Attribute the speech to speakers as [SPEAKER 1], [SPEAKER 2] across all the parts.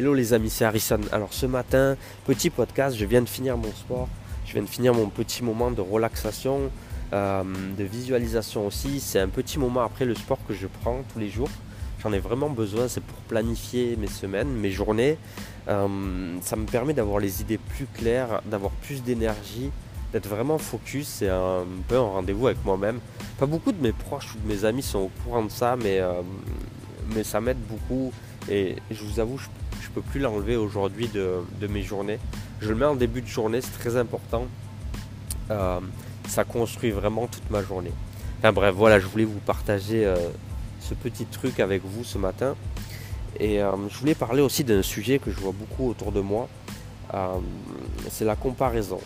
[SPEAKER 1] Hello les amis, c'est Harrison. Alors ce matin, petit podcast, je viens de finir mon sport, je viens de finir mon petit moment de relaxation, euh, de visualisation aussi. C'est un petit moment après le sport que je prends tous les jours. J'en ai vraiment besoin, c'est pour planifier mes semaines, mes journées. Euh, ça me permet d'avoir les idées plus claires, d'avoir plus d'énergie, d'être vraiment focus. C'est un peu un rendez-vous avec moi-même. Pas beaucoup de mes proches ou de mes amis sont au courant de ça, mais, euh, mais ça m'aide beaucoup. Et je vous avoue, je je peux plus l'enlever aujourd'hui de, mes journées. Je le mets en début de journée, c'est très important. Euh, ça construit vraiment toute ma journée. Enfin bref, voilà, je voulais vous partager euh, ce petit truc avec vous ce matin. Et euh, je voulais parler aussi d'un sujet que je vois beaucoup autour de moi. c'est la comparaison.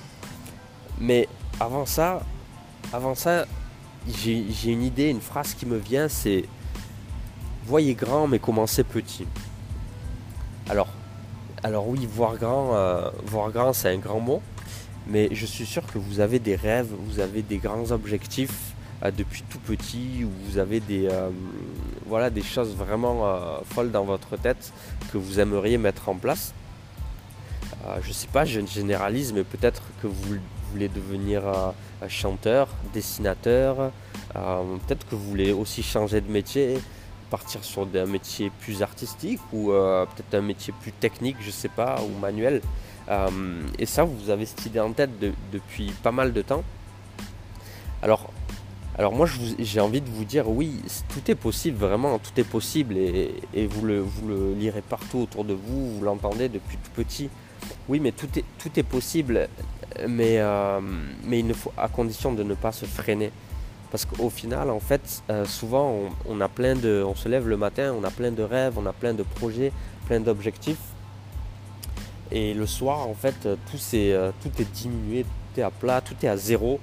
[SPEAKER 1] Mais avant ça, avant ça, j'ai une idée, une phrase qui me vient, c'est voyez grand mais commencez petit. Alors, oui, voir grand, euh, voir grand, c'est un grand mot, mais je suis sûr que vous avez des rêves, vous avez des grands objectifs euh, depuis tout petit, ou vous avez des, euh, voilà, des choses vraiment folles dans votre tête que vous aimeriez mettre en place. je ne sais pas, je généralise, mais peut-être que vous voulez devenir chanteur, dessinateur, peut-être que vous voulez aussi changer de métier, partir sur un métier plus artistique ou euh, peut-être un métier plus technique, je sais pas, ou manuel. Euh, et ça, vous avez cette idée en tête depuis pas mal de temps. Alors, alors moi, j'ai envie de vous dire, oui, tout est possible, vraiment, tout est possible, et, vous, le, vous, le, lirez partout autour de vous, vous l'entendez depuis tout petit. Oui, mais tout est, tout est possible, mais, euh, mais il ne faut, à condition de ne pas se freiner. Parce qu'au final, en fait, euh, souvent, on, a plein de, on se lève le matin, on a plein de rêves, on a plein de projets, plein d'objectifs. Et le soir, en fait, tout, est, euh, tout est diminué, tout est à plat, tout est à zéro.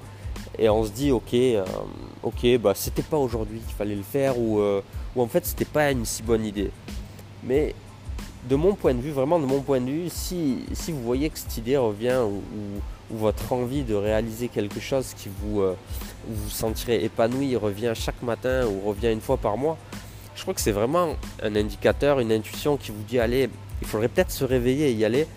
[SPEAKER 1] Et on se dit, ok, euh, ok, bah, c'était pas aujourd'hui qu'il fallait le faire, ou, ou en fait, c'était pas une si bonne idée. Mais de mon point de vue, vraiment de mon point de vue, si, si vous voyez que cette idée revient ou, votre envie de réaliser quelque chose qui vous, vous sentirez épanoui revient chaque matin ou revient une fois par mois, je crois que c'est vraiment un indicateur, une intuition qui vous dit allez, il faudrait peut-être se réveiller et y aller.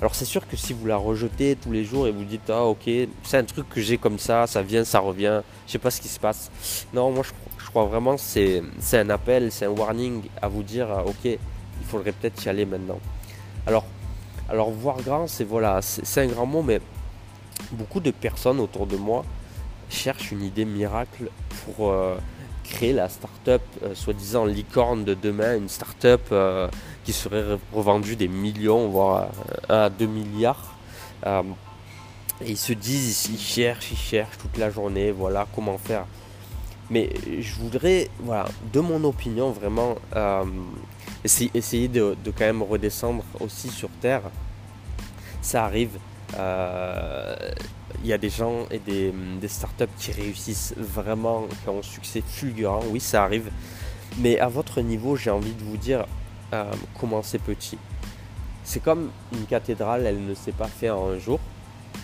[SPEAKER 1] Alors c'est sûr que si vous la rejetez tous les jours et vous dites ah ok c'est un truc que j'ai comme ça, ça vient, ça revient, je sais pas ce qui se passe. Non moi je, crois vraiment c'est, c'est un appel, c'est un warning à vous dire ah, ok il faudrait peut-être y aller maintenant. Alors alors voir grand c'est voilà c'est un grand mot mais beaucoup de personnes autour de moi cherche une idée miracle pour euh, créer la start-up, euh, soi-disant licorne de demain, une start-up euh, qui serait revendue des millions, voire 1 à 2 milliards. et ils se disent, ils cherchent, ils cherchent toute la journée, voilà comment faire. Mais je voudrais, voilà, de mon opinion, vraiment essayer, de, quand même redescendre aussi sur Terre. Ça arrive il y a des gens et des, startups qui réussissent vraiment, qui ont un succès fulgurant. Oui, ça arrive. Mais à votre niveau, j'ai envie de vous dire, euh, commencez petit. C'est comme une cathédrale, elle ne s'est pas faite en un jour.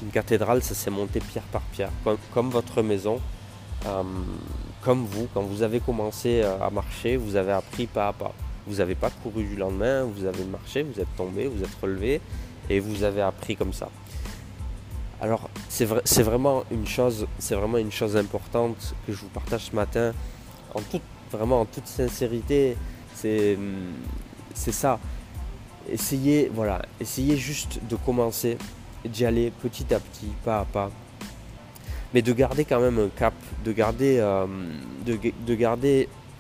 [SPEAKER 1] Une cathédrale, ça s'est monté pierre par pierre, comme, votre maison. Euh, comme vous, quand vous avez commencé euh, à marcher, vous avez appris pas à pas. Vous n'avez pas couru du lendemain, vous avez marché, vous êtes tombé, vous êtes relevé et vous avez appris comme ça. Alors c'est vraiment une chose, importante que je vous partage ce matin, en toute, vraiment en toute sincérité, c'est ça. Essayez, voilà, essayez juste de commencer, d'y aller petit à petit, pas à pas, mais de garder quand même un cap, de garder, euh,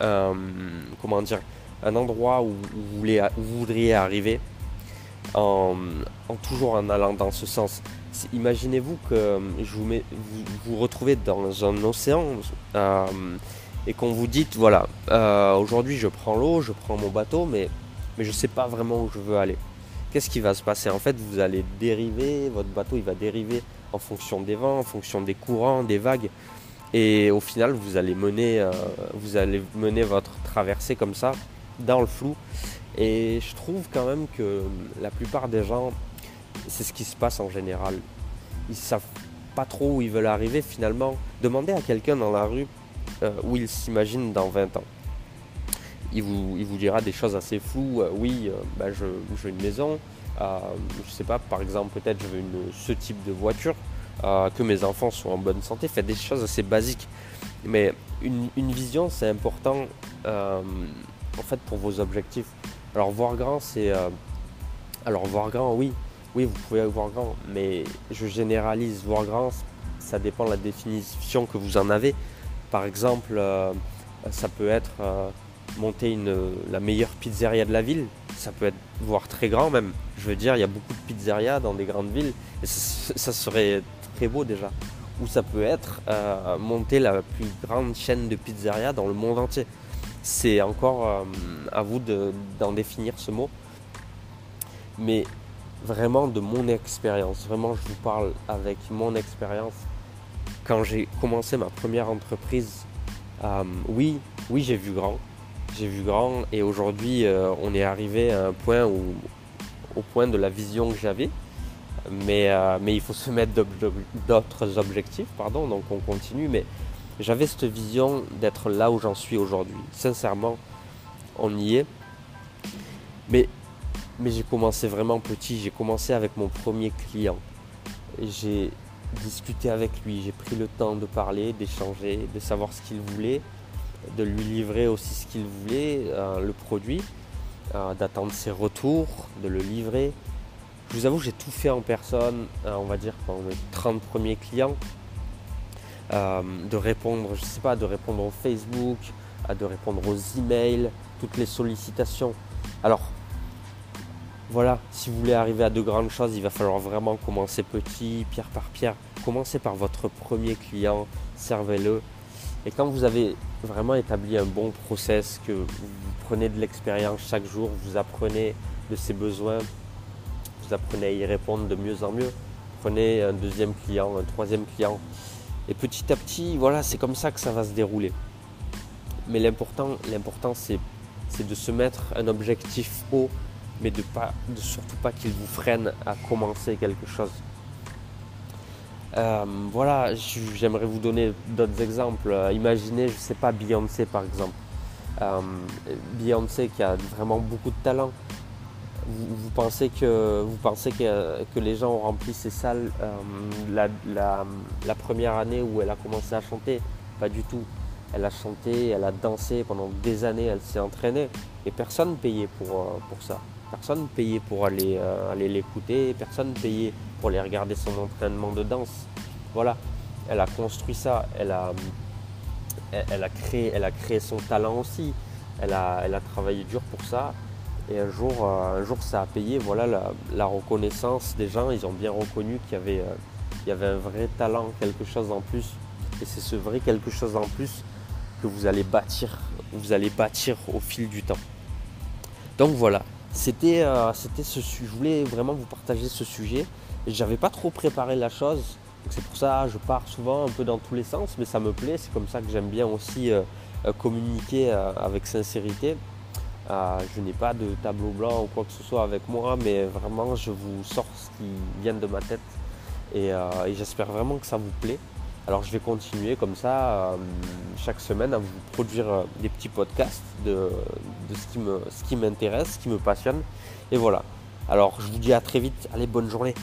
[SPEAKER 1] euh, un endroit où vous voudriez arriver, en, toujours en allant dans ce sens imaginez-vous que euh, je vous, vous, retrouvez dans un océan euh, et qu'on vous dit voilà, euh, aujourd'hui je prends l'eau, je prends mon bateau, mais, mais je ne sais pas vraiment où je veux aller. Qu'est-ce qui va se passer? En fait, vous allez dériver, votre bateau il va dériver en fonction des vents, en fonction des courants, des vagues. Et au final, vous allez mener, vous allez mener votre traversée comme ça, dans le flou. Et je trouve quand même que la plupart des gens c'est ce qui se passe en général. Ils savent pas trop où ils veulent arriver finalement. Demandez à quelqu'un dans la rue euh, où il s'imagine dans 20 ans. il vous, il dira des choses assez floues. oui, bah, je, veux une maison. je sais pas, par exemple, peut-être je veux une, ce type de voiture. que mes enfants soient en bonne santé. Faites des choses assez basiques. Mais une, vision, c'est important en fait pour vos objectifs. Alors voir grand, c'est... alors voir grand, oui, oui, vous pouvez voir grand, mais je généralise. Voir grand, ça dépend de la définition que vous en avez. Par exemple, euh, ça peut être euh, monter la meilleure pizzeria de la ville. Ça peut être voir très grand même. Je veux dire, il y a beaucoup de pizzerias dans des grandes villes et ça, serait très beau déjà. Ou ça peut être euh, monter la plus grande chaîne de pizzerias dans le monde entier. C'est encore à vous d'en définir ce mot. Mais vraiment de mon expérience. Vraiment, je vous parle avec mon expérience. Quand j'ai commencé ma première entreprise, euh, oui, oui, j'ai vu grand. J'ai vu grand et aujourd'hui, euh, on est arrivé à un point où, au point de la vision que j'avais. Mais, euh, mais il faut se mettre d'autres objectifs, pardon, donc on continue. Mais j'avais cette vision d'être là où j'en suis aujourd'hui. Sincèrement, on y est. Mais mais j'ai commencé vraiment petit, j'ai commencé avec mon premier client. J'ai discuté avec lui, j'ai pris le temps de parler, d'échanger, de savoir ce qu'il voulait, de lui livrer aussi ce qu'il voulait, euh, le produit, euh, d'attendre ses retours, de le livrer. Je vous avoue, j'ai tout fait en personne, euh, on va dire pendant mes 30 premiers clients. de répondre, je sais pas, de répondre au Facebook, de répondre aux emails, toutes les sollicitations. Alors, voilà, si vous voulez arriver à de grandes choses, il va falloir vraiment commencer petit, pierre par pierre. Commencez par votre premier client, servez-le. Et quand vous avez vraiment établi un bon process, que vous prenez de l'expérience chaque jour, vous apprenez de ses besoins, vous apprenez à y répondre de mieux en mieux. Prenez un deuxième client, un troisième client. Et petit à petit, voilà, c'est comme ça que ça va se dérouler. Mais l'important, c'est de se mettre un objectif haut mais de, pas, de surtout pas qu'il vous freine à commencer quelque chose. Euh, voilà, j'aimerais vous donner d'autres exemples. Euh, imaginez, je sais pas, Beyoncé par exemple. Euh, Beyoncé qui a vraiment beaucoup de talent. Vous, pensez, que, vous pensez que, que, les gens ont rempli ces salles la, première année où elle a commencé à chanter? Pas du tout. Elle a chanté, elle a dansé pendant des années, elle s'est entraînée et personne ne payait pour, pour ça. Personne payait pour aller, euh, aller l'écouter, personne payait pour aller regarder son entraînement de danse. Voilà, elle a construit ça, elle a, créé, son talent aussi, elle a, travaillé dur pour ça. Et un jour, euh, ça a payé, voilà la, reconnaissance des gens, ils ont bien reconnu qu'il y, avait, euh, y avait un vrai talent, quelque chose en plus. Et c'est ce vrai quelque chose en plus que vous allez bâtir, vous allez bâtir au fil du temps. Donc voilà, c'était, euh, c'était je voulais vraiment vous partager ce sujet. J'avais pas trop préparé la chose, c'est pour ça je pars souvent un peu dans tous les sens, mais ça me plaît. C'est comme ça que j'aime bien aussi euh, euh, communiquer avec sincérité. je n'ai pas de tableau blanc ou quoi que ce soit avec moi, mais vraiment je vous sors ce qui vient de ma tête et j'espère vraiment que ça vous plaît. Alors je vais continuer comme ça euh, chaque semaine à vous produire euh, des petits podcasts de, ce qui m'intéresse, ce qui me passionne. Et voilà. Alors je vous dis à très vite. Allez, bonne journée.